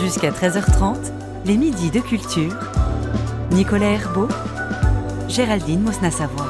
Jusqu'à 13h30, les midis de culture. Nicolas Herbeau, Géraldine Mosna-Savoie.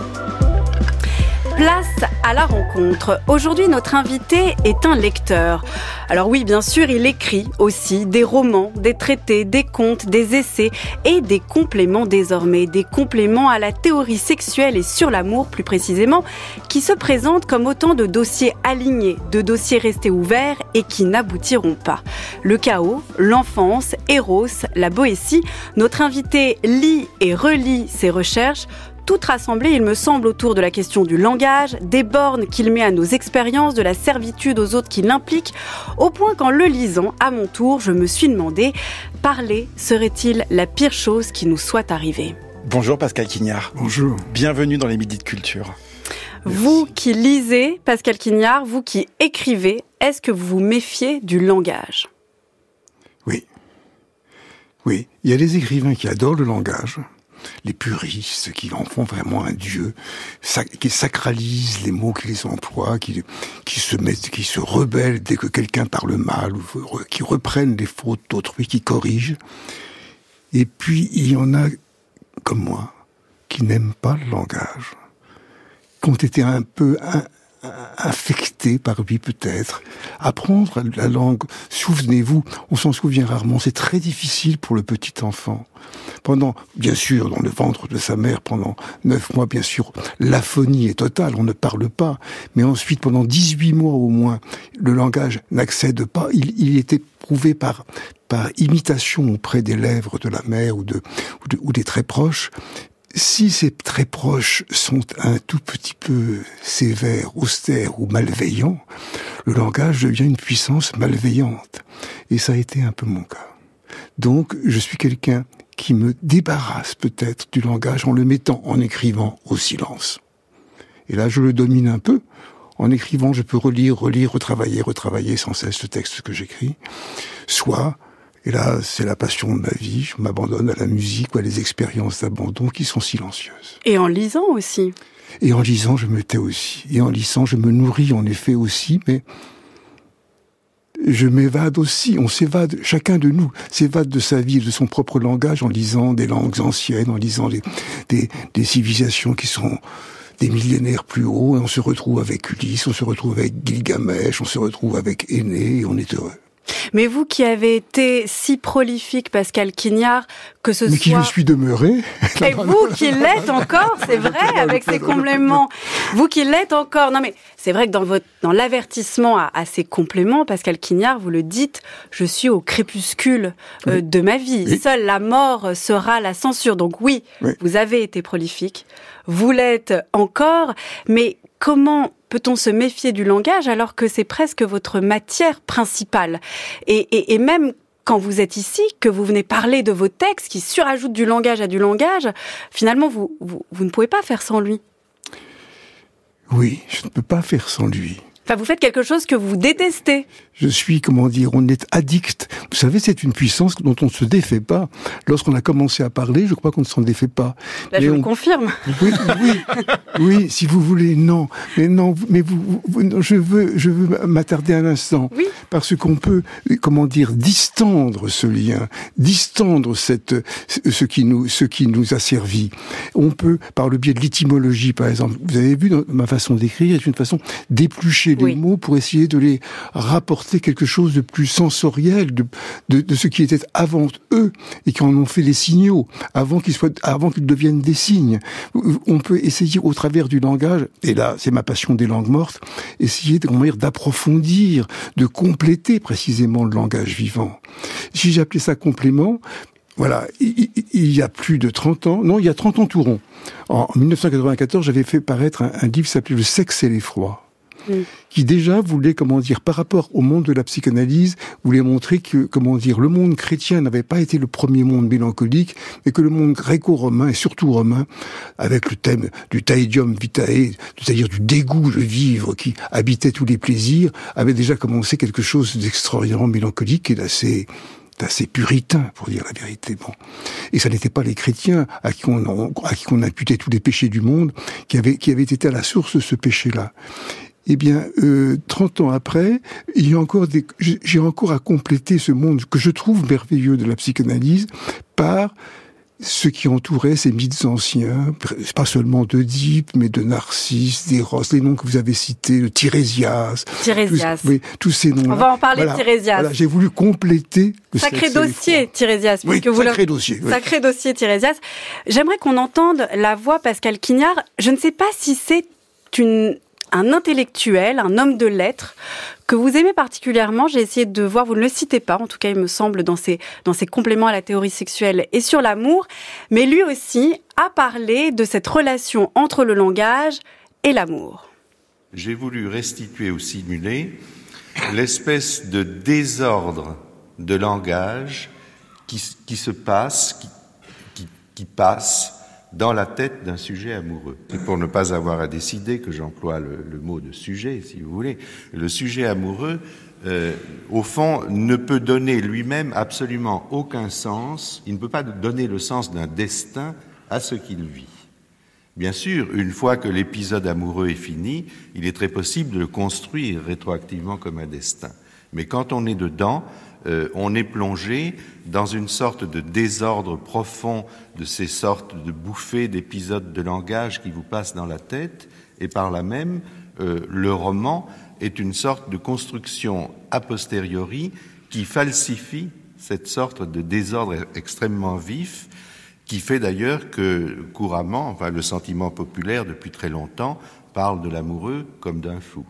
Place à la rencontre. Aujourd'hui, notre invité est un lecteur. Alors oui, bien sûr, il écrit aussi des romans, des traités, des contes, des essais et des compléments désormais, des compléments à la théorie sexuelle et sur l'amour plus précisément, qui se présentent comme autant de dossiers alignés, de dossiers restés ouverts et qui n'aboutiront pas. Le chaos, l'enfance, Eros, la Boétie, notre invité lit et relit ses recherches toute rassemblée, il me semble, autour de la question du langage, des bornes qu'il met à nos expériences, de la servitude aux autres qui l'impliquent, au point qu'en le lisant, à mon tour, je me suis demandé, parler serait-il la pire chose qui nous soit arrivée Bonjour Pascal Quignard. Bonjour. Bienvenue dans les Midis de Culture. Vous qui lisez, Pascal Quignard, vous qui écrivez, est-ce que vous vous méfiez du langage? Oui. Oui, il y a des écrivains qui adorent le langage, les puristes qui en font vraiment un dieu, qui sacralisent les mots qu'ils emploient, qui, qui se mettent, qui se rebellent dès que quelqu'un parle mal, ou qui reprennent les fautes d'autrui, qui corrigent. Et puis il y en a comme moi qui n'aiment pas le langage, qui ont été un peu infecté par lui peut-être. Apprendre la langue, souvenez-vous, on s'en souvient rarement, c'est très difficile pour le petit enfant. Pendant, bien sûr, dans le ventre de sa mère, pendant neuf mois, bien sûr, l'aphonie est totale, on ne parle pas. Mais ensuite, pendant 18 mois au moins, le langage n'accède pas. Il, il était prouvé par, par imitation auprès des lèvres de la mère ou, de, ou des très proches, si ces très proches sont un tout petit peu sévères, austères ou malveillants, le langage devient une puissance malveillante. Et ça a été un peu mon cas. Donc, je suis quelqu'un qui me débarrasse peut-être du langage en le mettant en écrivant au silence. Et là, je le domine un peu. En écrivant, je peux relire, relire, retravailler, retravailler sans cesse le texte que j'écris. Soit et là, c'est la passion de ma vie. Je m'abandonne à la musique ou à des expériences d'abandon qui sont silencieuses. Et en lisant aussi. Et en lisant, je me tais aussi. Et en lisant, je me nourris en effet aussi, mais je m'évade aussi. On s'évade, chacun de nous s'évade de sa vie, de son propre langage en lisant des langues anciennes, en lisant des, des, des civilisations qui sont des millénaires plus haut, et on se retrouve avec Ulysse, on se retrouve avec Gilgamesh, on se retrouve avec Aîné, et on est heureux. Mais vous qui avez été si prolifique, Pascal Quignard, que ce Mais soit... qui le suis demeuré. Et vous qui l'êtes encore, c'est vrai, avec ces compléments. Vous qui l'êtes encore. Non mais c'est vrai que dans votre, dans l'avertissement à, à, ces compléments, Pascal Quignard, vous le dites, je suis au crépuscule euh, oui. de ma vie. Oui. Seule la mort sera la censure. Donc oui, oui, vous avez été prolifique. Vous l'êtes encore. Mais comment peut-on se méfier du langage alors que c'est presque votre matière principale? Et, et, et, même quand vous êtes ici, que vous venez parler de vos textes qui surajoutent du langage à du langage, finalement, vous, vous, vous ne pouvez pas faire sans lui. Oui, je ne peux pas faire sans lui. Enfin, vous faites quelque chose que vous détestez. Je suis, comment dire, on est addict. Vous savez, c'est une puissance dont on ne se défait pas. Lorsqu'on a commencé à parler, je crois qu'on ne s'en défait pas. Là, mais je on... le confirme. Oui, oui, oui, si vous voulez, non. Mais non, mais vous, vous je veux, je veux m'attarder un instant. Oui. Parce qu'on peut, comment dire, distendre ce lien, distendre cette, ce qui nous, ce qui nous a servi. On peut, par le biais de l'étymologie, par exemple, vous avez vu dans ma façon d'écrire, c'est une façon d'éplucher les oui. mots pour essayer de les rapporter quelque chose de plus sensoriel, de, de, de, ce qui était avant eux et qui en ont fait les signaux, avant qu'ils soient, avant qu'ils deviennent des signes. On peut essayer au travers du langage, et là c'est ma passion des langues mortes, essayer d'approfondir, de compléter précisément le langage vivant. Si j'appelais ça complément, voilà, il, y a plus de 30 ans, non, il y a 30 ans tout rond. En 1994, j'avais fait paraître un livre qui s'appelait Le sexe et l'effroi qui déjà voulait, comment dire, par rapport au monde de la psychanalyse, voulait montrer que, comment dire, le monde chrétien n'avait pas été le premier monde mélancolique, mais que le monde gréco-romain, et surtout romain, avec le thème du taedium vitae, c'est-à-dire du dégoût de vivre qui habitait tous les plaisirs, avait déjà commencé quelque chose d'extraordinairement mélancolique et d'assez assez puritain, pour dire la vérité. Bon. Et ça n'était pas les chrétiens à qui, on, à qui on imputait tous les péchés du monde qui avaient, qui avaient été à la source de ce péché-là. Eh bien, euh, 30 ans après, il y a encore des, j'ai encore à compléter ce monde que je trouve merveilleux de la psychanalyse par ce qui entourait ces mythes anciens, pas seulement d'Oedipe, mais de Narcisse, d'Eros, les noms que vous avez cités, de Tirésias. Tirésias. Tous, oui, tous ces noms. On va en parler de Tirésias. Voilà, j'ai voulu compléter le sacré dossier Tirésias. Oui, vous sacré dossier. Oui. Sacré dossier Tirésias. J'aimerais qu'on entende la voix Pascal Quignard. Je ne sais pas si c'est une un intellectuel, un homme de lettres que vous aimez particulièrement. J'ai essayé de voir, vous ne le citez pas, en tout cas il me semble, dans ses, dans ses compléments à la théorie sexuelle et sur l'amour, mais lui aussi a parlé de cette relation entre le langage et l'amour. J'ai voulu restituer ou simuler l'espèce de désordre de langage qui, qui se passe, qui, qui, qui passe dans la tête d'un sujet amoureux. Et pour ne pas avoir à décider que j'emploie le, mot de sujet, si vous voulez, le sujet amoureux, euh, au fond, ne peut donner lui-même absolument aucun sens, il ne peut pas donner le sens d'un destin à ce qu'il vit. Bien sûr, une fois que l'épisode amoureux est fini, il est très possible de le construire rétroactivement comme un destin. Mais quand on est dedans, euh, on est plongé dans une sorte de désordre profond de ces sortes de bouffées d'épisodes de langage qui vous passent dans la tête, et par là même, euh, le roman est une sorte de construction a posteriori qui falsifie cette sorte de désordre extrêmement vif, qui fait d'ailleurs que couramment, le sentiment populaire depuis très longtemps, parle de l'amoureux comme d'un fou.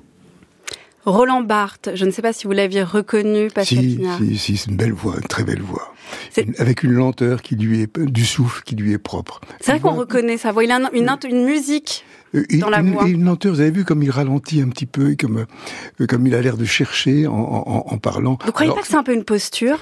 Roland Barthes, je ne sais pas si vous l'aviez reconnu, Pascal Si, si, si c'est une belle voix, une très belle voix. Une, avec une lenteur qui lui est, du souffle qui lui est propre. C'est vrai qu'on reconnaît sa voix. Il a une, une, une musique dans la une, voix. Et une lenteur, vous avez vu comme il ralentit un petit peu, comme, comme il a l'air de chercher en, en, en parlant. Vous croyez Alors, pas que c'est un peu une posture?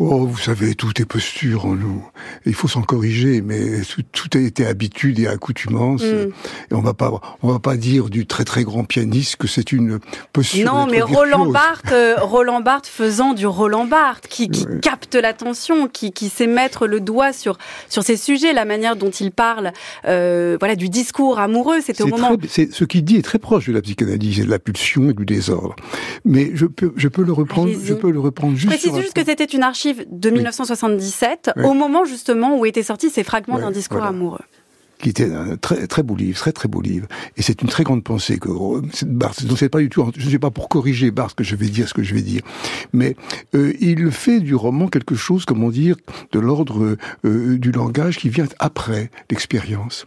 Oh, vous savez, tout est posture en nous. Il faut s'en corriger, mais tout, tout, a été habitude et accoutumance. Mm. Et on va pas, on va pas dire du très très grand pianiste que c'est une posture. Non, mais Roland Barthes, euh, Roland Barthes faisant du Roland Barthes, qui, qui ouais. capte l'attention, qui, qui sait mettre le doigt sur sur ces sujets, la manière dont il parle, euh, voilà, du discours amoureux. C'était au moment. Très, ce qu'il dit est très proche de la psychanalyse et de la pulsion et du désordre. Mais je peux, je peux le reprendre, je peux le reprendre juste. Précise juste que c'était une archive de 1977, oui. au moment justement où étaient sortis ces fragments d'un discours voilà. amoureux qui était un très très beau livre, très très beau livre. Et c'est une très grande pensée que Barthes. Donc c'est pas du tout, je ne sais pas pour corriger Barthes que je vais dire ce que je vais dire, mais euh, il fait du roman quelque chose, comment dire, de l'ordre euh, du langage qui vient après l'expérience.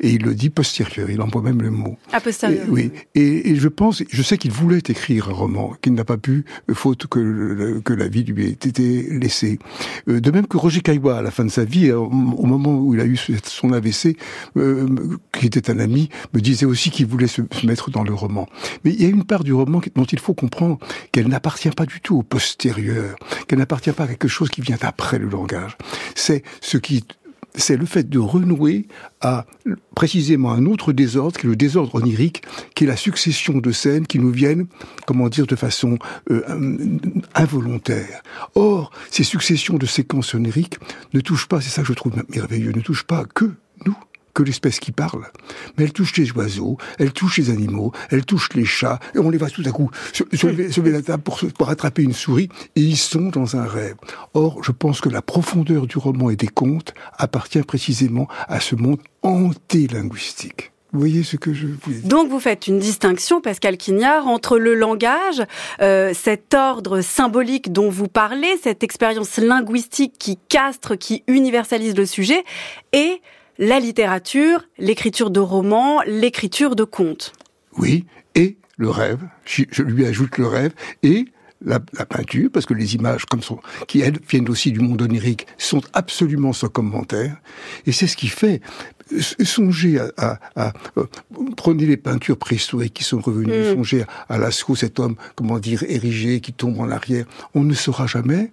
Et il le dit postérieur. Il emploie même le mot. A posteriori. Oui. Et, et, je pense, je sais qu'il voulait écrire un roman, qu'il n'a pas pu, faute que que la vie lui ait été laissée. Euh, de même que Roger Caillois, à la fin de sa vie, au moment où il a eu son AVC, euh, qui était un ami, me disait aussi qu'il voulait se, mettre dans le roman. Mais il y a une part du roman dont il faut comprendre qu'elle n'appartient pas du tout au postérieur, qu'elle n'appartient pas à quelque chose qui vient après le langage. C'est ce qui c'est le fait de renouer à précisément un autre désordre, qui est le désordre onirique, qui est la succession de scènes qui nous viennent, comment dire, de façon euh, involontaire. Or, ces successions de séquences oniriques ne touchent pas, c'est ça que je trouve merveilleux, ne touchent pas que nous, que l'espèce qui parle. Mais elle touche les oiseaux, elle touche les animaux, elle touche les chats, et on les voit tout à coup se, se, lever, se lever, la table pour, pour attraper une souris, et ils sont dans un rêve. Or, je pense que la profondeur du roman et des contes appartient précisément à ce monde antélinguistique. Vous voyez ce que je voulais dire? Donc vous faites une distinction, Pascal Quignard, entre le langage, euh, cet ordre symbolique dont vous parlez, cette expérience linguistique qui castre, qui universalise le sujet, et la littérature, l'écriture de romans, l'écriture de contes. Oui, et le rêve, je lui ajoute le rêve, et la, la, peinture, parce que les images, comme sont, qui elles viennent aussi du monde onirique, sont absolument sans commentaire. Et c'est ce qui fait. Songez à, à, à, prenez les peintures préhistoriques qui sont revenues, mm. songez à, à Lascaux, cet homme, comment dire, érigé, qui tombe en arrière. On ne saura jamais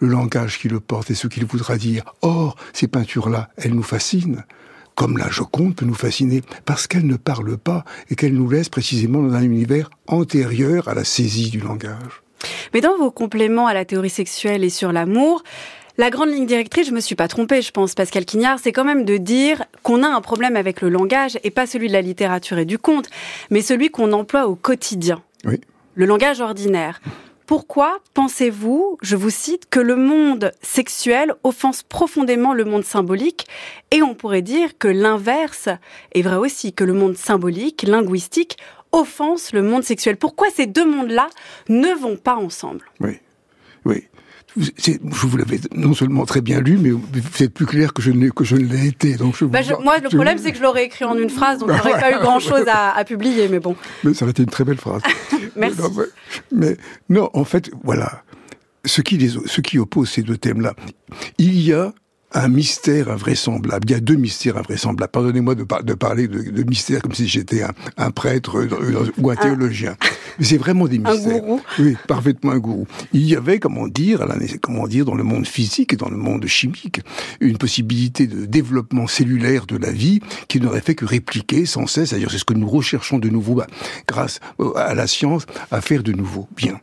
le langage qui le porte et ce qu'il voudra dire. Or, ces peintures-là, elles nous fascinent comme la Joconde peut nous fasciner, parce qu'elle ne parle pas et qu'elle nous laisse précisément dans un univers antérieur à la saisie du langage. Mais dans vos compléments à la théorie sexuelle et sur l'amour, La grande ligne directrice, je me suis pas trompée, je pense, Pascal Quignard, c'est quand même de dire qu'on a un problème avec le langage, et pas celui de la littérature et du conte, mais celui qu'on emploie au quotidien. Oui. Le langage ordinaire. Pourquoi pensez-vous, je vous cite, que le monde sexuel offense profondément le monde symbolique Et on pourrait dire que l'inverse est vrai aussi, que le monde symbolique, linguistique, offense le monde sexuel? Pourquoi ces deux mondes-là ne vont pas ensemble? Oui, oui. Je vous l'avais non seulement très bien lu, mais vous êtes plus clair que je ne, que je l'ai été. Donc je bah moi, le problème, c'est que je l'aurais écrit en une phrase, donc j'aurais pas eu grand-chose à, à, publier, mais bon. Mais ça aurait été une très belle phrase. Merci. Non, mais, mais, non, en fait, voilà. Ce qui, les, ce qui oppose ces deux thèmes-là, il y a un mystère invraisemblable. Il y a deux mystères invraisemblables. Pardonnez-moi de, de, parler de, de, mystère comme si j'étais un, un, prêtre ou un théologien. Mais c'est vraiment des mystères. Un gourou. Oui, parfaitement un gourou. Il y avait, comment dire, comment dire, dans le monde physique et dans le monde chimique, une possibilité de développement cellulaire de la vie qui n'aurait fait que répliquer sans cesse. C'est-à-dire, c'est ce que nous recherchons de nouveau, bah, grâce à la science, à faire de nouveau. Bien.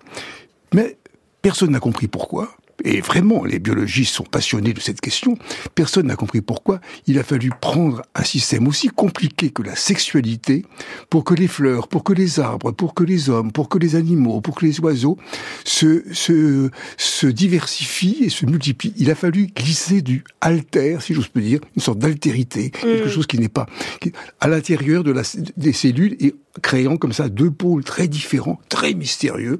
Mais personne n'a compris pourquoi et vraiment, les biologistes sont passionnés de cette question, personne n'a compris pourquoi il a fallu prendre un système aussi compliqué que la sexualité pour que les fleurs, pour que les arbres, pour que les hommes, pour que les animaux, pour que les oiseaux se, se, se diversifient et se multiplient. Il a fallu glisser du alter, si j'ose dire, une sorte d'altérité, quelque mmh. chose qui n'est pas qui, à l'intérieur de la, des cellules et créant comme ça deux pôles très différents, très mystérieux,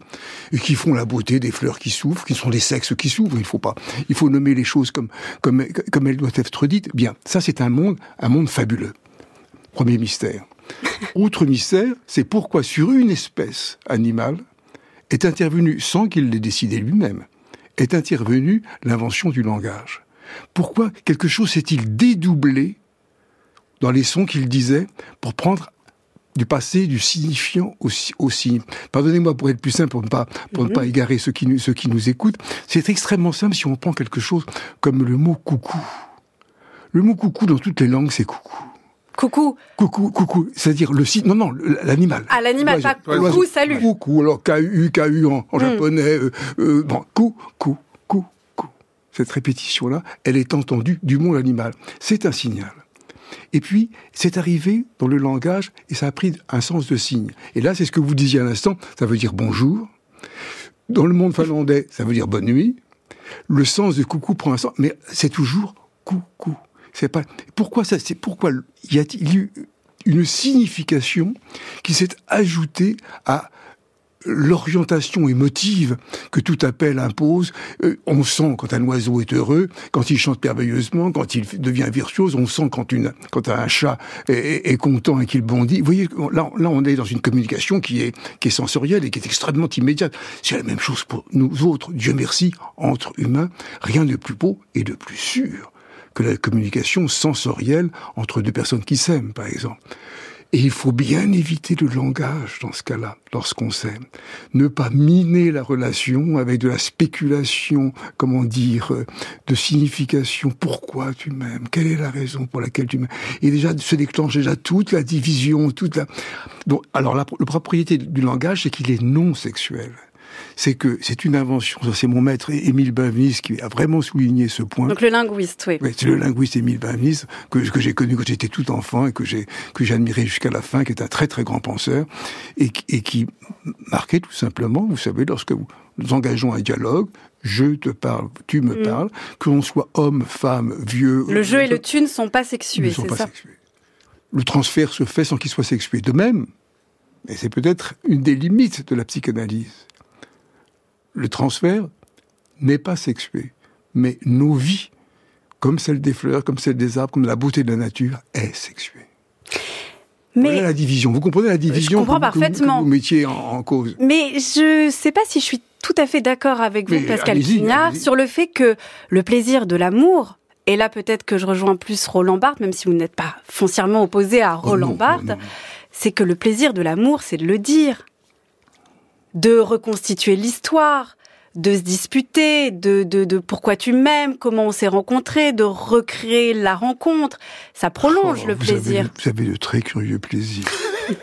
et qui font la beauté des fleurs qui s'ouvrent, qui sont des sexes qui s'ouvrent. Il faut pas, il faut nommer les choses comme comme comme elles doivent être dites. Bien, ça c'est un monde, un monde fabuleux. Premier mystère. Autre mystère, c'est pourquoi sur une espèce animale est intervenu sans qu'il l'ait décidé lui-même, est intervenue l'invention du langage. Pourquoi quelque chose s'est-il dédoublé dans les sons qu'il disait pour prendre du passé, du signifiant au, au signe. Pardonnez-moi pour être plus simple, pour ne pas, pour ne pas mhm. égarer ceux qui, nous, ceux qui nous écoutent. C'est extrêmement simple si on prend quelque chose comme le mot coucou. Le mot coucou dans toutes les langues, c'est coucou. Coucou. Coucou, coucou. C'est-à-dire le signe. Non, non, l'animal. Ah, l'animal, pas coucou, salut. Coucou, alors K-U, K-U en, en mm. japonais. Euh, euh, bon, cou, cou, cou, cou. Cette répétition-là, elle est entendue du monde animal. C'est un signal. Et puis, c'est arrivé dans le langage et ça a pris un sens de signe. Et là, c'est ce que vous disiez à l'instant, ça veut dire bonjour. Dans le monde finlandais, ça veut dire bonne nuit. Le sens de coucou prend un sens, mais c'est toujours coucou. C'est pas pourquoi ça. C'est pourquoi y a-t-il eu une signification qui s'est ajoutée à l'orientation émotive que tout appel impose. Euh, on sent quand un oiseau est heureux, quand il chante merveilleusement, quand il devient virtuose, on sent quand, une, quand un chat est, est content et qu'il bondit. Vous voyez, là, là, on est dans une communication qui est, qui est sensorielle et qui est extrêmement immédiate. C'est la même chose pour nous autres. Dieu merci, entre humains, rien de plus beau et de plus sûr que la communication sensorielle entre deux personnes qui s'aiment, par exemple. Et il faut bien éviter le langage dans ce cas-là, lorsqu'on s'aime. Ne pas miner la relation avec de la spéculation, comment dire, euh, de signification. Pourquoi tu m'aimes Quelle est la raison pour laquelle tu m'aimes Et déjà, se déclenche déjà toute la division, toute la... Donc, alors, la, la propriété du langage, c'est qu'il est non sexuel c'est que c'est une invention. C'est mon maître Émile Benveniste qui a vraiment souligné ce point. Donc le linguiste, oui. oui c'est le linguiste Émile Benveniste que, que j'ai connu quand j'étais tout enfant et que j'ai que admiré jusqu'à la fin, qui est un très très grand penseur et, et qui marquait tout simplement, vous savez, lorsque vous, nous engageons un dialogue, je te parle, tu me mm. parles, que l'on soit homme, femme, vieux. Le jeu et le tu ne sont pas sexués, c'est ça. Sexués. Le transfert se fait sans qu'il soit sexué. De même, et c'est peut-être une des limites de la psychanalyse, le transfert n'est pas sexué, mais nos vies, comme celle des fleurs, comme celle des arbres, comme la beauté de la nature, est sexuée. Mais voilà la division. Vous comprenez la division Je comprends parfaitement. Que vous, mettiez en, cause. Mais je ne sais pas si je suis tout à fait d'accord avec vous, Pascal Quignard, sur le fait que le plaisir de l'amour, et là peut-être que je rejoins plus Roland Barthes, même si vous n'êtes pas foncièrement opposé à oh Roland Barthes, c'est que le plaisir de l'amour, c'est de le dire de reconstituer l'histoire, de se disputer, de, de, de pourquoi tu m'aimes, comment on s'est rencontrés, de recréer la rencontre. Ça prolonge oh, le plaisir. vous avez de très curieux plaisirs.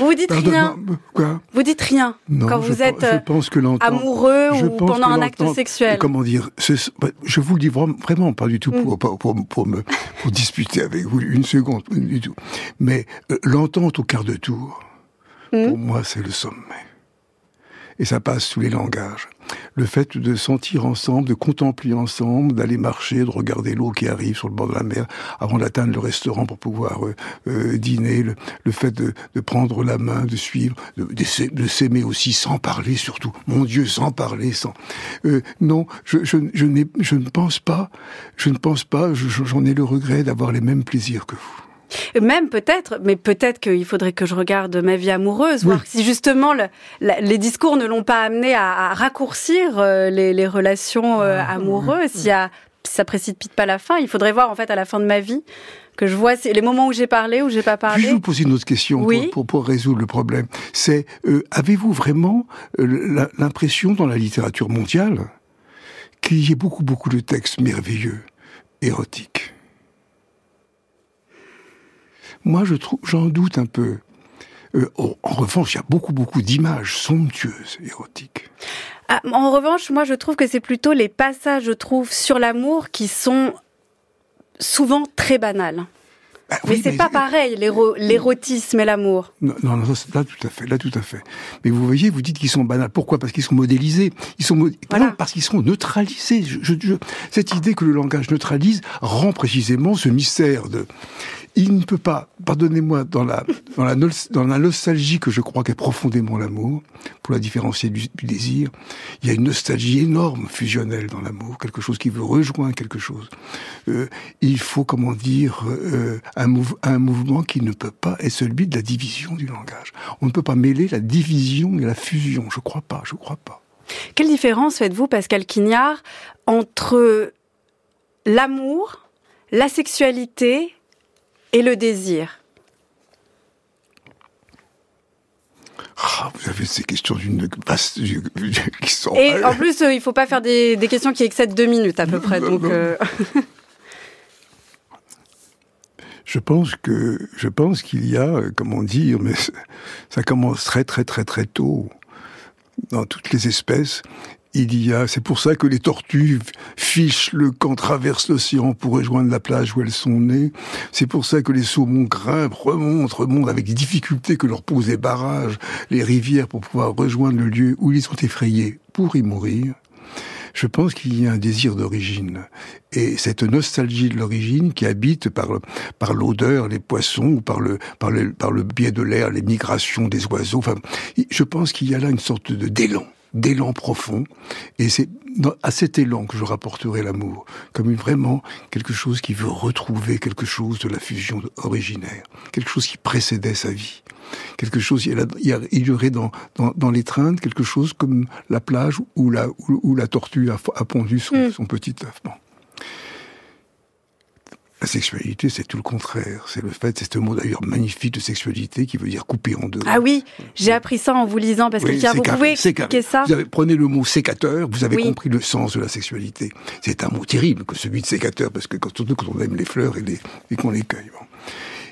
Vous dites rien. Quoi Vous dites rien Non, quand vous êtes je euh, pense que l'entente- amoureux je ou pendant un acte sexuel. Comment dire bah, Je vous le dis vraiment, pas du tout Mm. pour, pour, pour, me pour disputer avec vous une seconde pas du tout. Mais euh, l'entente au quart de tour, Mm. pour moi, c'est le sommet. Et ça passe sous les langages. Le fait de sentir ensemble, de contempler ensemble, d'aller marcher, de regarder l'eau qui arrive sur le bord de la mer avant d'atteindre le restaurant pour pouvoir euh, euh, dîner, le, le fait de, de prendre la main, de suivre, de, de s'ai- de s'aimer aussi sans parler surtout. Mon Dieu, sans parler, sans. Euh, non, je, je, je, je ne pense pas, je ne pense pas, je- je- j'en ai le regret d'avoir les mêmes plaisirs que vous. Même peut-être, mais peut-être qu'il faudrait que je regarde ma vie amoureuse, voir si justement le- la- les discours ne l'ont pas amené à, à raccourcir euh, les, les relations euh, Ah, amoureuses. Si ça précipite pas la fin, il faudrait voir en fait à la fin de ma vie que je vois les moments où j'ai parlé, où j'ai pas parlé. vous poser une autre question pour- Oui. pour, pour, résoudre le problème C'est, euh, avez-vous vraiment l'impression dans la littérature mondiale qu'il y ait beaucoup, beaucoup de textes merveilleux, érotiques? Moi, je trouve, j'en doute un peu. Euh, en en revanche, il y a beaucoup, beaucoup d'images somptueuses, érotiques. Ah, en revanche, moi je trouve que c'est plutôt les passages, je trouve, sur l'amour qui sont souvent très banals. Bah Mais oui, c'est pas pareil, l'éro- l'érotisme et l'amour. Non, non, non, là tout à fait, là tout à fait. Mais vous voyez, vous dites qu'ils sont banals. Pourquoi? Parce qu'ils sont modélisés. Ils sont mod- Voilà. non, parce qu'ils sont neutralisés. Je, je- je- cette idée que le langage neutralise rend précisément ce mystère de. Il ne peut pas, pardonnez-moi, dans la dans la, nostalgie que je crois qu'est profondément l'amour, pour la différencier du, désir, il y a une nostalgie énorme fusionnelle dans l'amour, quelque chose qui veut rejoindre quelque chose. Euh, il faut, comment dire, euh, un mouvement qui ne peut pas être celui de la division du langage. On ne peut pas mêler la division et la fusion. Je crois pas, je crois pas. Quelle différence faites-vous, Pascal Quignard, entre l'amour, la sexualité et le désir Ah, vous avez ces questions d'une vaste qui sont. Et en plus, euh, il faut pas faire des, des questions qui excèdent deux minutes à peu près. Non, Donc, non. euh, Je pense que je pense qu'il y a, euh, comment dire, mais ça commence très très très très tôt dans toutes les espèces. Il y a, c'est pour ça que les tortues fichent le camp, traversent l'océan pour rejoindre la plage où elles sont nées. C'est pour ça que les saumons grimpent, remontent, remontent avec des difficultés que leur posent les barrages, les rivières pour pouvoir rejoindre le lieu où ils sont effrayés pour y mourir. Je pense qu'il y a un désir d'origine. Et cette nostalgie de l'origine qui habite par, par l'odeur, les poissons, ou par le, par le, par le biais de l'air, les migrations des oiseaux. Enfin, je pense qu'il y a là une sorte de, d'élan, d'élan profond. Et c'est à cet élan que je rapporterai l'amour. Comme une, vraiment quelque chose qui veut retrouver quelque chose de la fusion originaire. Quelque chose qui précédait sa vie quelque chose, il y, aurait dans, dans, dans l'étreinte quelque chose comme la plage où la, où, où la tortue a, a pondu son, Mm. son petit œuf. Bon. La sexualité, c'est tout le contraire. C'est le fait, c'est ce mot d'ailleurs magnifique de sexualité qui veut dire couper en deux. ah oui, j'ai appris ça en vous lisant, Pascal Oui, Quignard. c'est Vous carré, pouvez c'est expliquer ça Vous avez, prenez le mot sécateur, vous avez Oui. compris le sens de la sexualité. C'est un mot terrible que celui de sécateur, parce que quand, surtout quand on aime les fleurs et, les- et qu'on les cueille. bon.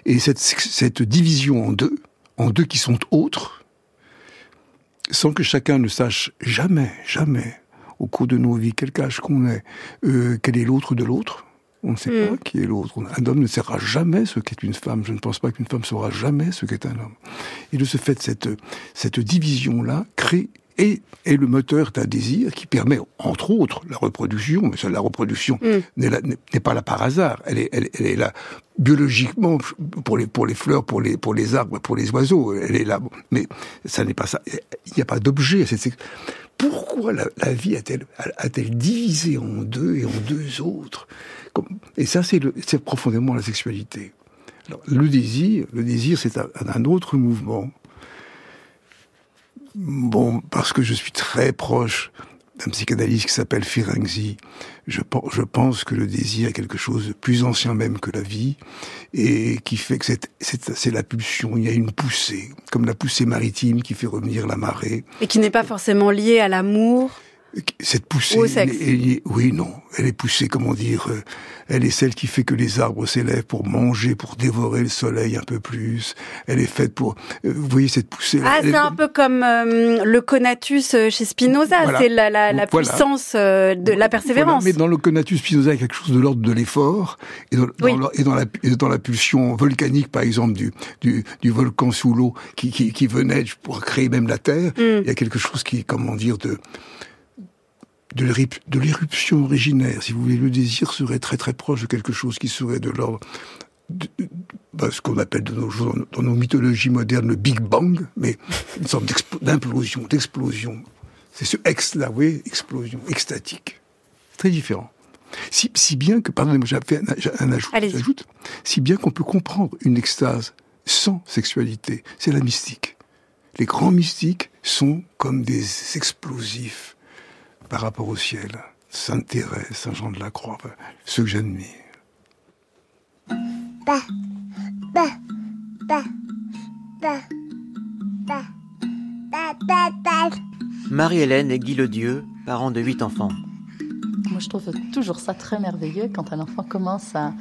Et cette, cette division en deux, en deux qui sont autres, sans que chacun ne sache jamais, jamais, au cours de nos vies, quel âge qu'on est, euh, quel est l'autre de l'autre. On ne sait Mm. pas qui est l'autre. Un homme ne saura jamais ce qu'est une femme. Je ne pense pas qu'une femme saura jamais ce qu'est un homme. Et de ce fait, cette, cette division-là crée et est le moteur d'un désir qui permet, entre autres, la reproduction. Mais ça, la reproduction Mm. n'est pas là par hasard. Elle est, elle, elle est là biologiquement pour les, pour les fleurs, pour les, pour les arbres, pour les oiseaux. Elle est là. Mais ça n'est pas ça. Il n'y a pas d'objet à cette Pourquoi la, vie a-t-elle a-t-elle divisé en deux et en deux autres? Et ça, c'est profondément la sexualité. Le désir, le désir, c'est un autre mouvement. Bon, parce que je suis très proche d'un psychanalyste qui s'appelle Ferenczi, je, je pense que le désir est quelque chose de plus ancien même que la vie, et qui fait que c'est- la pulsion, il y a une poussée, comme la poussée maritime qui fait revenir la marée. Et qui n'est pas forcément lié à l'amour cette poussée, Ou au sexe. elle est- elle est- oui, non, elle est poussée, comment dire, euh, elle est celle qui fait que les arbres s'élèvent pour manger, pour dévorer le soleil un peu plus. Elle est faite pour, euh, vous voyez cette poussée. Ah, est- c'est un peu comme euh, le conatus chez Spinoza, Voilà. c'est la, la, la Voilà. puissance euh, de la persévérance. mais dans le conatus Spinoza, il y a quelque chose de l'ordre de l'effort, et, dans, Oui. dans la, et, dans la, et dans la pulsion volcanique, par exemple, du, du, du volcan sous l'eau, qui, qui, qui venait pour créer même la Terre, Mm. il y a quelque chose qui, comment dire, de de l'éruption originaire, si vous voulez, le désir serait très très proche de quelque chose qui serait de l'ordre de- ce qu'on appelle de nos jours, dans- nos mythologies modernes le Big Bang, mais une sorte d'implosion, d'explosion. C'est ce ex-là, vous voyez, explosion, extatique. Très différent. Si, si bien que, pardonnez-moi, j'ai fait un, un ajout, si bien qu'on peut comprendre une extase sans sexualité, c'est la mystique. Les grands mystiques sont comme des explosifs par rapport au ciel. Sainte Thérèse, Saint Jean de la Croix, ceux que j'admire. Marie-Hélène et Guy Ledieu, parents de huit enfants. Moi, je trouve toujours ça très merveilleux quand un enfant commence à,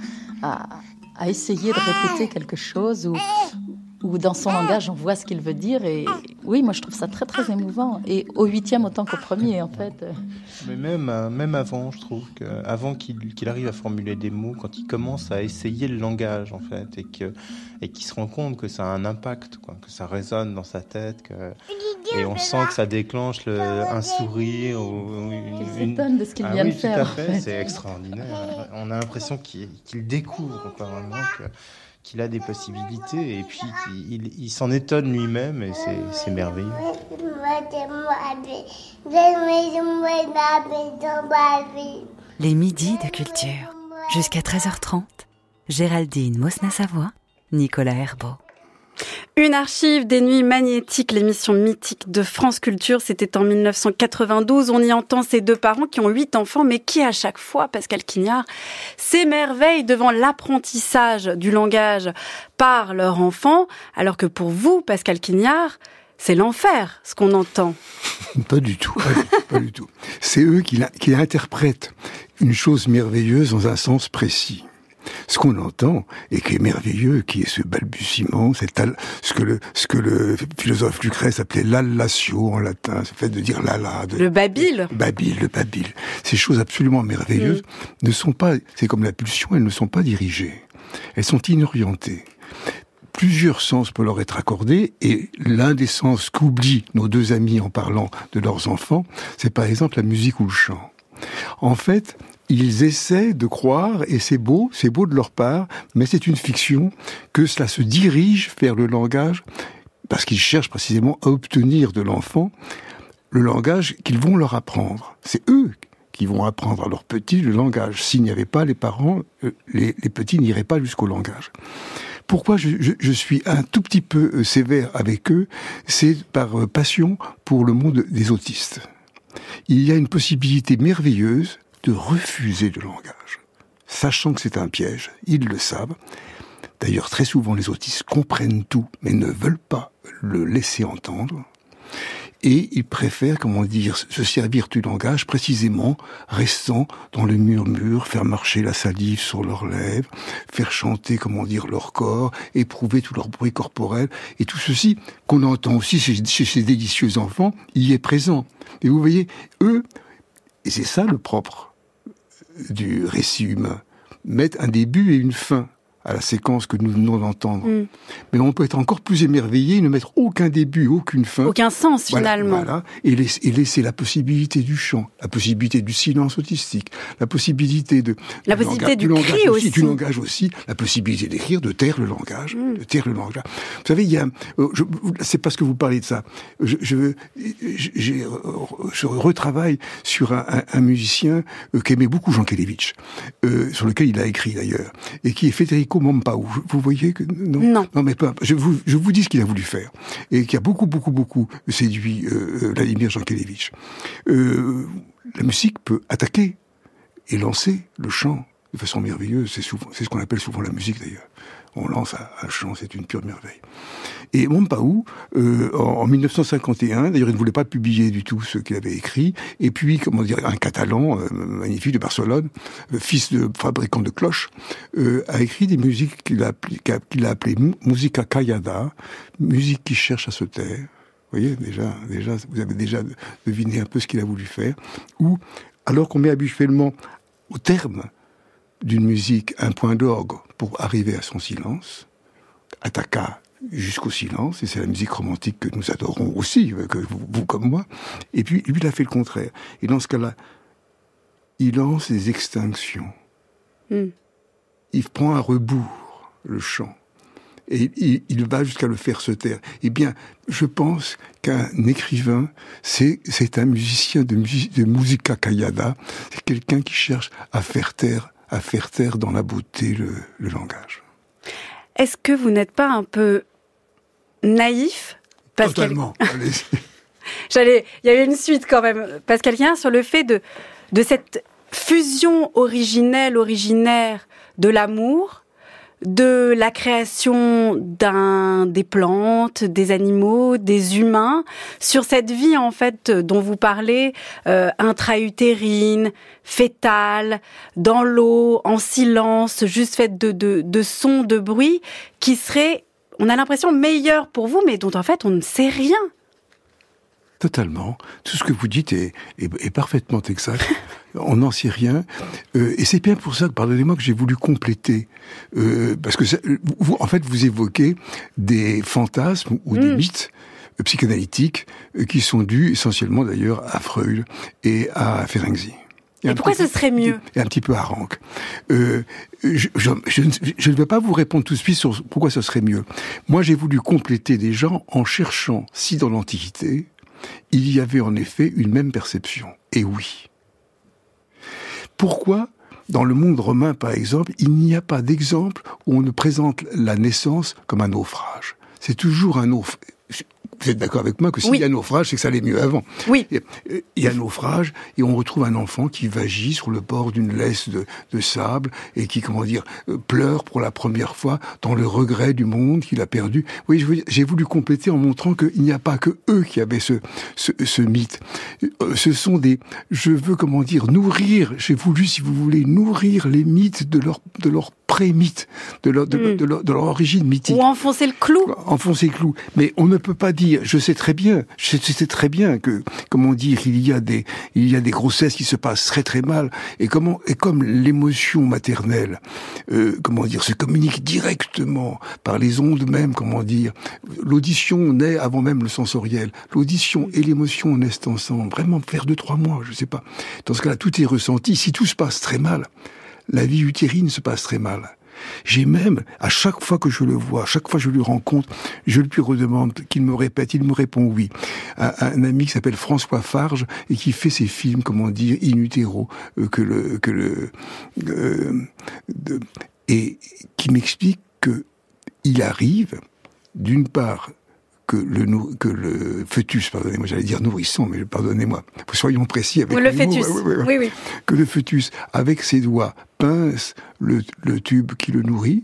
à, à essayer de répéter quelque chose ou, ou dans son langage, on voit ce qu'il veut dire. Et oui, moi, je trouve ça très, très émouvant. Et au huitième autant qu'au premier, en fait. Mais même, euh, même avant, je trouve que avant qu'il arrive à formuler des mots, quand il commence à essayer le langage en fait, et que et qu'il se rend compte que ça a un impact, quoi, que ça résonne dans sa tête, que, et on sent que ça déclenche le, un sourire ou une, de ce qu'il Ah vient oui, de faire. Tout à en fait, c'est extraordinaire. On a l'impression qu'il qu'il découvre quoi, vraiment que- qu'il a des possibilités et puis il, s'en étonne lui-même et c'est- c'est merveilleux. Les midis de culture. Jusqu'à 13h30. Géraldine Mosna-Savoie, Nicolas Herbeau. Une archive des nuits magnétiques, l'émission mythique de France Culture, c'était en 1992. On y entend ces deux parents qui ont huit enfants, mais qui à chaque fois, Pascal Quignard, s'émerveillent devant l'apprentissage du langage par leur enfant, alors que pour vous, Pascal Quignard, c'est l'enfer, ce qu'on entend. Pas du tout, pas du tout. C'est eux qui, qui interprètent une chose merveilleuse dans un sens précis. Ce qu'on entend et qui est merveilleux, qui est ce balbutiement, c'est al- ce que le ce que le philosophe Lucrèce appelait l'allatio en latin, ce fait de dire lala, de Le babil. babil, le babil. Ces choses absolument merveilleuses ne sont pas, c'est comme la pulsion, elles ne sont pas dirigées. Elles sont inorientées. Plusieurs sens peuvent leur être accordés et l'un des sens qu'oublient nos deux amis en parlant de leurs enfants, c'est par exemple la musique ou le chant. En fait, ils essaient de croire, et c'est beau, c'est beau de leur part, mais c'est une fiction, que cela se dirige vers le langage, parce qu'ils cherchent précisément à obtenir de l'enfant le langage qu'ils vont leur apprendre. C'est eux qui vont apprendre à leurs petits le langage. S'il n'y avait pas les parents, euh, les, petits n'iraient pas jusqu'au langage. Pourquoi je suis un tout petit peu euh, sévère avec eux C'est par euh, passion pour le monde des autistes. Il y a une possibilité merveilleuse de refuser le langage, sachant que c'est un piège. Ils le savent. D'ailleurs, très souvent, les autistes comprennent tout, mais ne veulent pas le laisser entendre. Et ils préfèrent, comment dire, se servir du langage précisément restant dans le murmure, faire marcher la salive sur leurs lèvres, faire chanter, comment dire, leur corps, éprouver tout leur bruit corporel. Et tout ceci, qu'on entend aussi chez, ces délicieux enfants, y est présent. Et vous voyez, eux, et c'est ça le propre du récit humain, mettre un début et une fin à la séquence que nous venons d'entendre. Mm. Mais on peut être encore plus émerveillé ne mettre aucun début, aucune fin. Aucun sens Voilà, finalement. voilà. Et, laisser, et laisser la possibilité du chant, la possibilité du silence autistique, la possibilité de La du possibilité du langage cri aussi. du langage aussi, la possibilité d'écrire, de taire le langage, Mm. de taire le langage. Vous savez, il y a, euh, je- c'est parce que vous parlez de ça. Je, je, j'ai, euh, je retravaille sur un, un- un musicien euh, qu'aimait beaucoup Jean Kelevitch, euh, sur lequel il a écrit d'ailleurs, et qui est Federico Mompau. Vous, vous voyez que non, Non. non, mais peu, je vous, je vous dis ce qu'il a voulu faire et qui a beaucoup, beaucoup, beaucoup séduit euh, euh, Vladimir Jankelevitch. Euh, la musique peut attaquer et lancer le chant de façon merveilleuse. C'est souvent, c'est ce qu'on appelle souvent la musique d'ailleurs. On lance un, chant, c'est une pure merveille. Et Mompaou, euh, en, 1951, d'ailleurs, il ne voulait pas publier du tout ce qu'il avait écrit. Et puis, comment dire, un Catalan euh, magnifique de Barcelone, euh, fils de fabricant de cloches, euh, a écrit des musiques qu'il a, a appelées musica callada, musique qui cherche à se taire. Vous voyez, déjà, déjà, vous avez déjà deviné un peu ce qu'il a voulu faire. Ou, alors qu'on met habituellement au terme d'une musique un point d'orgue pour arriver à son silence, attaqua jusqu'au silence, et c'est la musique romantique que nous adorons aussi, que vous, comme moi, et puis lui il a fait le contraire. Et dans ce cas-là, il lance des extinctions. Hmm. Il prend à rebours le chant. Et il, va jusqu'à le faire se taire. Eh bien, je pense qu'un écrivain, c'est, un musicien de, de musica callada, c'est quelqu'un qui cherche à faire taire, à faire taire dans la beauté le, le langage. Est-ce que vous n'êtes pas un peu naïf Totalement. J'allais, il y a eu une suite quand même, Pascal sur le fait de, de cette fusion originelle, originaire de l'amour de la création d'un des plantes, des animaux, des humains, sur cette vie en fait dont vous parlez, euh, intra-utérine, fétale, dans l'eau, en silence, juste faite de, de, de sons, de bruit, qui serait on a l'impression meilleur pour vous, mais dont en fait on ne sait rien. Totalement. Tout ce que vous dites est, est, parfaitement exact. on n'en sait rien. Euh, et c'est bien pour ça que, pardonnez-moi, que j'ai voulu compléter. Euh, parce que, vous, en fait, vous évoquez des fantasmes ou des mm. mythes euh, psychanalytiques qui sont dus essentiellement d'ailleurs à Freud et à Ferenczi. Et, pourquoi ce serait mieux Et un petit peu à Rank. Euh, je, je, je, ne vais pas vous répondre tout de suite sur pourquoi ce serait mieux. Moi, j'ai voulu compléter des gens en cherchant si dans l'Antiquité, il y avait en effet une même perception. Et oui. Pourquoi dans le monde romain, par exemple, il n'y a pas d'exemple où on ne présente la naissance comme un naufrage? C'est toujours un naufrage vous êtes d'accord avec moi que s'il y a naufrage, c'est que ça allait mieux avant. Oui. Il y a naufrage et on retrouve un enfant qui vagit sur le bord d'une laisse de, sable et qui, comment dire, euh, pleure pour la première fois dans le regret du monde qu'il a perdu. Oui, j'ai voulu compléter en montrant qu'il n'y a pas que eux qui avaient ce, ce, mythe. Euh, ce sont des, je veux, comment dire, nourrir, j'ai voulu, si vous voulez, nourrir les mythes de leur, de leur pré-mythe, de leur, de, hmm. de leur origine mythique. Ou enfoncer le clou. Enfoncer le clou. Mais on ne peut pas dire je sais très bien, je sais très bien que, comment dire, il y a des, il y a des grossesses qui se passent très très mal, et comment, et comme l'émotion maternelle, euh, comment dire, se communique directement par les ondes même, comment dire, l'audition naît avant même le sensoriel, l'audition et l'émotion naissent ensemble, vraiment faire deux trois mois, je sais pas. Dans ce cas-là, tout est ressenti. Si tout se passe très mal, la vie utérine se passe très mal. J'ai même, à chaque fois que je le vois, à chaque fois que je lui rencontre, je lui redemande qu'il me répète, il me répond oui. Un, ami qui s'appelle François Farge et qui fait ses films, comment dire, in utero, euh, que le, que le, euh, et qui m'explique que il arrive, d'une part, que le, que le fœtus, pardonnez-moi, j'allais dire nourrisson, mais pardonnez-moi, soyons précis avec le fœtus. oui, oui. Que le fœtus, avec ses doigts, pince le, le tube qui le nourrit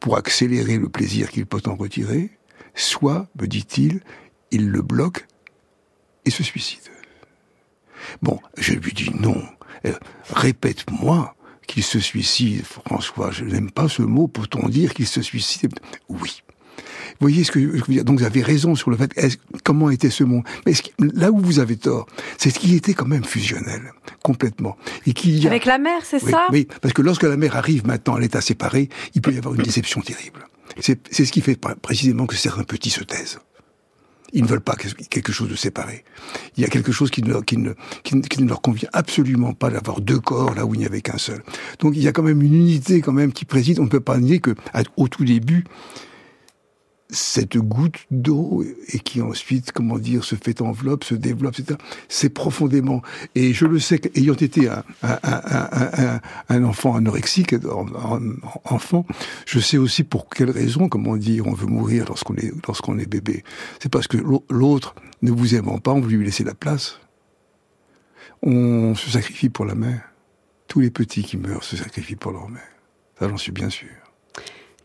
pour accélérer le plaisir qu'il peut en retirer, soit, me dit-il, il le bloque et se suicide. Bon, je lui dis non. Euh, répète-moi qu'il se suicide, François. Je n'aime pas ce mot. Peut-on dire qu'il se suicide? Oui. Vous voyez ce que je veux dire? Donc vous avez raison sur le fait comment était ce monde? Mais là où vous avez tort, c'est qu'il était quand même fusionnel, complètement. Et qu'il Avec la mer, c'est ça? Oui, parce que lorsque la mer arrive maintenant à l'état séparé, il peut y avoir une déception terrible. C'est ce qui fait précisément que certains petits se taisent. Ils ne veulent pas quelque chose de séparé. Il y a quelque chose qui ne, qui ne, qui ne, leur convient absolument pas d'avoir deux corps là où il n'y avait qu'un seul. Donc il y a quand même une unité quand même qui préside. On ne peut pas nier que au tout début, cette goutte d'eau et qui ensuite, comment dire, se fait enveloppe, se développe, etc. C'est profondément. Et je le sais, ayant été un, un, un, un enfant anorexique, enfant, je sais aussi pour quelle raison, comment dire, on veut mourir lorsqu'on est lorsqu'on est bébé. C'est parce que l'autre ne vous aimant pas, on veut lui laisser la place. On se sacrifie pour la mère. Tous les petits qui meurent se sacrifient pour leur mère. Ça, j'en suis bien sûr.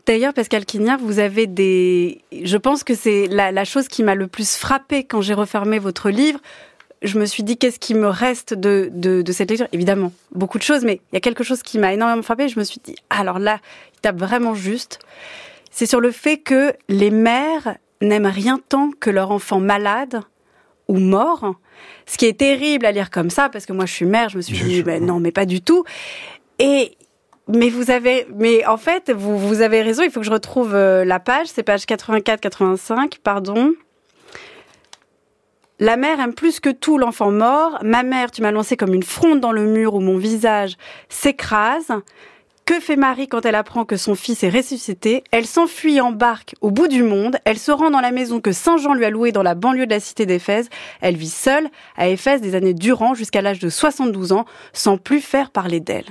D'ailleurs, Pascal Quignard, vous avez des. Je pense que c'est la, la, chose qui m'a le plus frappé quand j'ai refermé votre livre. Je me suis dit, qu'est-ce qui me reste de, de, de, cette lecture? Évidemment, beaucoup de choses, mais il y a quelque chose qui m'a énormément frappé. Je me suis dit, alors là, il tape vraiment juste. C'est sur le fait que les mères n'aiment rien tant que leur enfant malade ou mort. Ce qui est terrible à lire comme ça, parce que moi je suis mère, je me suis dit, ben, non, mais pas du tout. Et mais vous avez, mais en fait, vous, vous avez raison. Il faut que je retrouve euh, la page. C'est page 84-85, pardon. La mère aime plus que tout l'enfant mort. Ma mère, tu m'as lancé comme une fronde dans le mur où mon visage s'écrase. Que fait Marie quand elle apprend que son fils est ressuscité? Elle s'enfuit en barque au bout du monde. Elle se rend dans la maison que Saint Jean lui a louée dans la banlieue de la cité d'Éphèse. Elle vit seule à Éphèse des années durant jusqu'à l'âge de 72 ans sans plus faire parler d'elle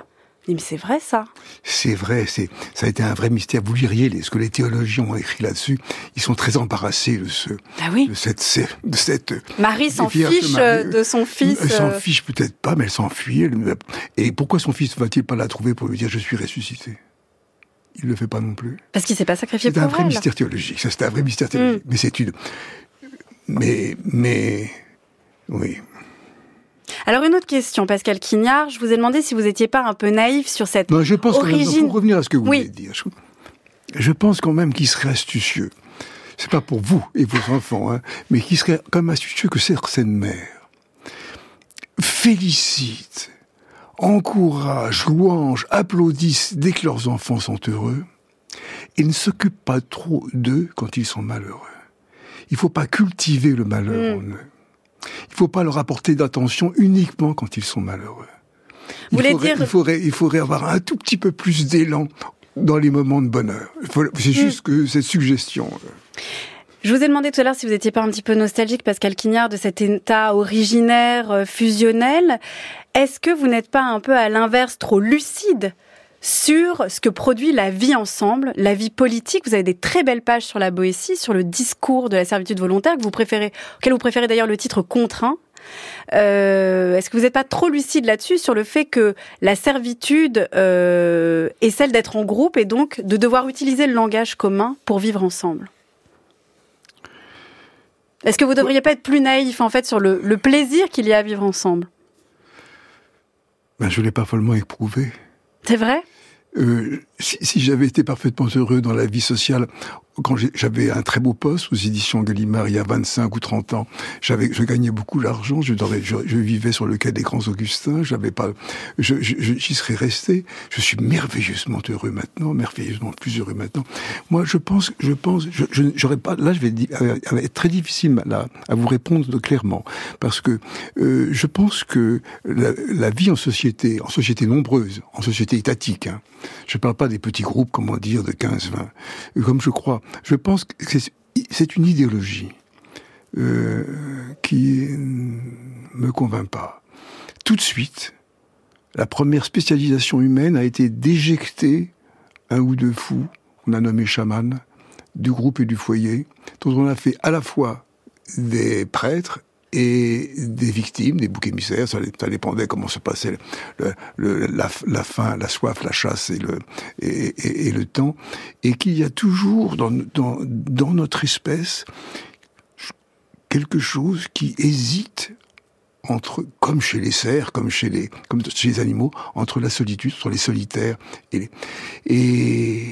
mais c'est vrai ça C'est vrai, c'est ça a été un vrai mystère. Vous liriez les, ce que les théologiens ont écrit là-dessus. Ils sont très embarrassés de ce, ah oui. de cette, de cette. Marie s'en fiche de son fils. Elle s'en fiche peut-être pas, mais elle s'enfuit. Et pourquoi son fils va-t-il pas la trouver pour lui dire je suis ressuscité? Il le fait pas non plus. Parce qu'il s'est pas sacrifié pour elle. C'est un vrai mystère théologique. Ça, c'est un vrai mystère théologique. Mm. Mais c'est une. Mais mais oui. Alors une autre question, Pascal Quignard, je vous ai demandé si vous n'étiez pas un peu naïf sur cette non, je pense origine. pour revenir à ce que vous voulez dire, je, pense quand même qu'il serait astucieux. C'est pas pour vous et vos enfants, hein, mais qu'il serait quand même astucieux que certaines mères félicitent, encouragent, louangent, applaudissent dès que leurs enfants sont heureux et ne s'occupent pas trop d'eux quand ils sont malheureux. Il faut pas cultiver le malheur mm. en eux. Il ne faut pas leur apporter d'attention uniquement quand ils sont malheureux. Il faudrait, dire... il, faudrait, il faudrait avoir un tout petit peu plus d'élan dans les moments de bonheur. C'est juste que cette suggestion. euh. Je vous ai demandé tout à l'heure si vous n'étiez pas un petit peu nostalgique, Pascal Quignard, de cet état originaire, euh, fusionnel. Est-ce que vous n'êtes pas un peu à l'inverse trop lucide sur ce que produit la vie ensemble, la vie politique. Vous avez des très belles pages sur la Boétie, sur le discours de la servitude volontaire que vous préférez, auquel vous préférez d'ailleurs le titre contraint. Euh, Est-ce que vous n'êtes pas trop lucide là-dessus sur le fait que la servitude euh, est celle d'être en groupe et donc de devoir utiliser le langage commun pour vivre ensemble? Est-ce que vous ne devriez pas être plus naïf en fait sur le, le plaisir qu'il y a à vivre ensemble? Ben, Je l'ai pas follement éprouvé. C'est vrai? Euh, si, si j'avais été parfaitement heureux dans la vie sociale, quand j'avais un très beau poste aux éditions Gallimard il y a 25 ou 30 ans, j'avais, je gagnais beaucoup d'argent, je, je, je, vivais sur le quai des Grands Augustins, j'avais pas, je, j'y serais resté. Je suis merveilleusement heureux maintenant, merveilleusement plus heureux maintenant. Moi, je pense, je pense, je, j'aurais pas, là, je vais dire, être très difficile là à vous répondre clairement, parce que euh, je pense que la, la, vie en société, en société nombreuse, en société étatique, hein, je parle pas des petits groupes, comment dire, de 15-20, comme je crois je pense que c'est une idéologie euh, qui me convainc pas. Tout de suite, la première spécialisation humaine a été d'éjecter un ou deux fous, qu'on a nommé chaman, du groupe et du foyer, dont on a fait à la fois des prêtres et des victimes, des boucs émissaires, ça, dépendait comment se passait la, faim, la soif, la chasse et le, temps, et qu'il y a toujours dans notre espèce quelque chose qui hésite entre, comme chez les cerfs, comme chez les, comme chez les animaux, entre la solitude, entre les solitaires et les, et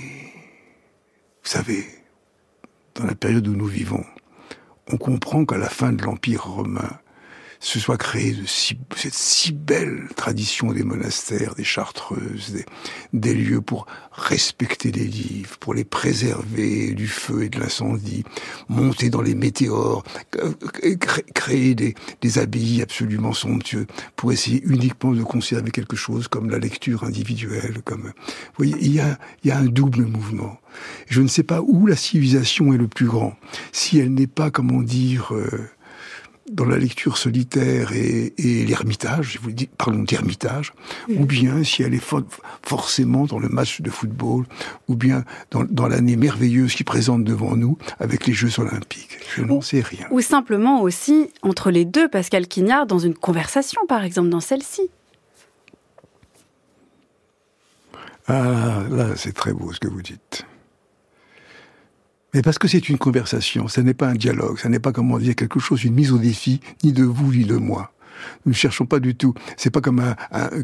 vous savez, dans la période où nous vivons, on comprend qu'à la fin de l'Empire romain, se soit créée de si, cette si belle tradition des monastères, des chartreuses, des, des, lieux pour respecter les livres, pour les préserver du feu et de l'incendie, monter dans les météores, créer des, des abbayes absolument somptueux pour essayer uniquement de conserver quelque chose comme la lecture individuelle, comme, vous voyez, il y a, il y a un double mouvement. Je ne sais pas où la civilisation est le plus grand. Si elle n'est pas, comment dire, euh, dans la lecture solitaire et, et l'ermitage, je vous dis, parlons d'ermitage, ou bien si elle est for forcément dans le match de football, ou bien dans, dans l'année merveilleuse qui présente devant nous avec les Jeux Olympiques. Je n'en sais rien. Ou simplement aussi entre les deux, Pascal Quignard, dans une conversation, par exemple, dans celle-ci. Ah, là, c'est très beau ce que vous dites. Mais parce que c'est une conversation, ce n'est pas un dialogue, ce n'est pas, comment dire, quelque chose, une mise au défi, ni de vous, ni de moi. Nous ne cherchons pas du tout. C'est pas comme un,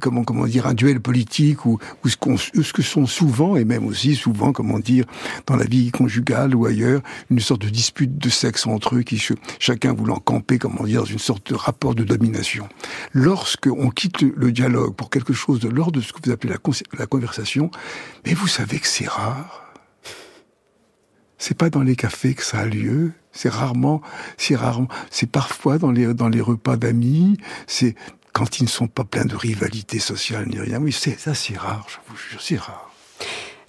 comment comment dire un duel politique ou, ou ce, qu'on, ce que sont souvent et même aussi souvent comment dire dans la vie conjugale ou ailleurs une sorte de dispute de sexe entre eux qui chacun voulant camper comment dire dans une sorte de rapport de domination. Lorsque on quitte le, dialogue pour quelque chose de l'ordre de ce que vous appelez la conversation, mais vous savez que c'est rare. C'est pas dans les cafés que ça a lieu. C'est rarement, c'est rarement, c'est parfois dans les, dans les repas d'amis, c'est quand ils ne sont pas pleins de rivalité sociale ni rien. Oui, c'est, ça c'est rare, je vous jure, c'est rare.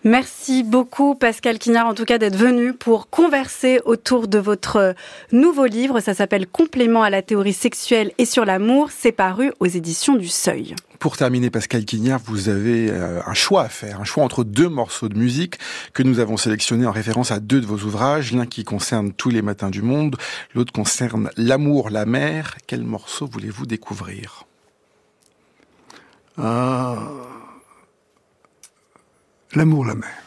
Merci beaucoup Pascal Quignard en tout cas d'être venu pour converser autour de votre nouveau livre. Ça s'appelle Complément à la théorie sexuelle et sur l'amour. C'est paru aux éditions du Seuil. Pour terminer, Pascal Quignard, vous avez euh, un choix à faire, un choix entre deux morceaux de musique que nous avons sélectionnés en référence à deux de vos ouvrages, l'un qui concerne Tous les matins du monde, l'autre concerne L'amour, la mer. Quel morceau voulez-vous découvrir? Ah. L'amour, la mer.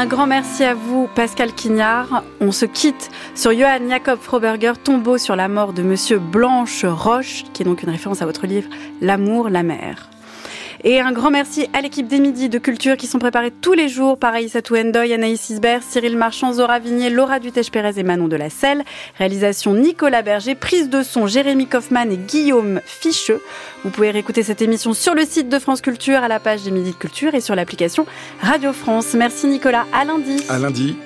Un grand merci à vous, Pascal Quignard. On se quitte sur Johann Jacob Froberger, tombeau sur la mort de Monsieur Blanche Roche, qui est donc une référence à votre livre L'amour, la mer. Et un grand merci à l'équipe des Midis de Culture qui sont préparés tous les jours par Aïssa Touendoy, Anaïs Isbert, Cyril Marchand, Zora Vignier, Laura Dutèche-Pérez et Manon de la Selle. Réalisation Nicolas Berger, prise de son Jérémy Kaufmann et Guillaume Ficheux. Vous pouvez réécouter cette émission sur le site de France Culture, à la page des Midis de Culture et sur l'application Radio France. Merci Nicolas, à lundi. À lundi.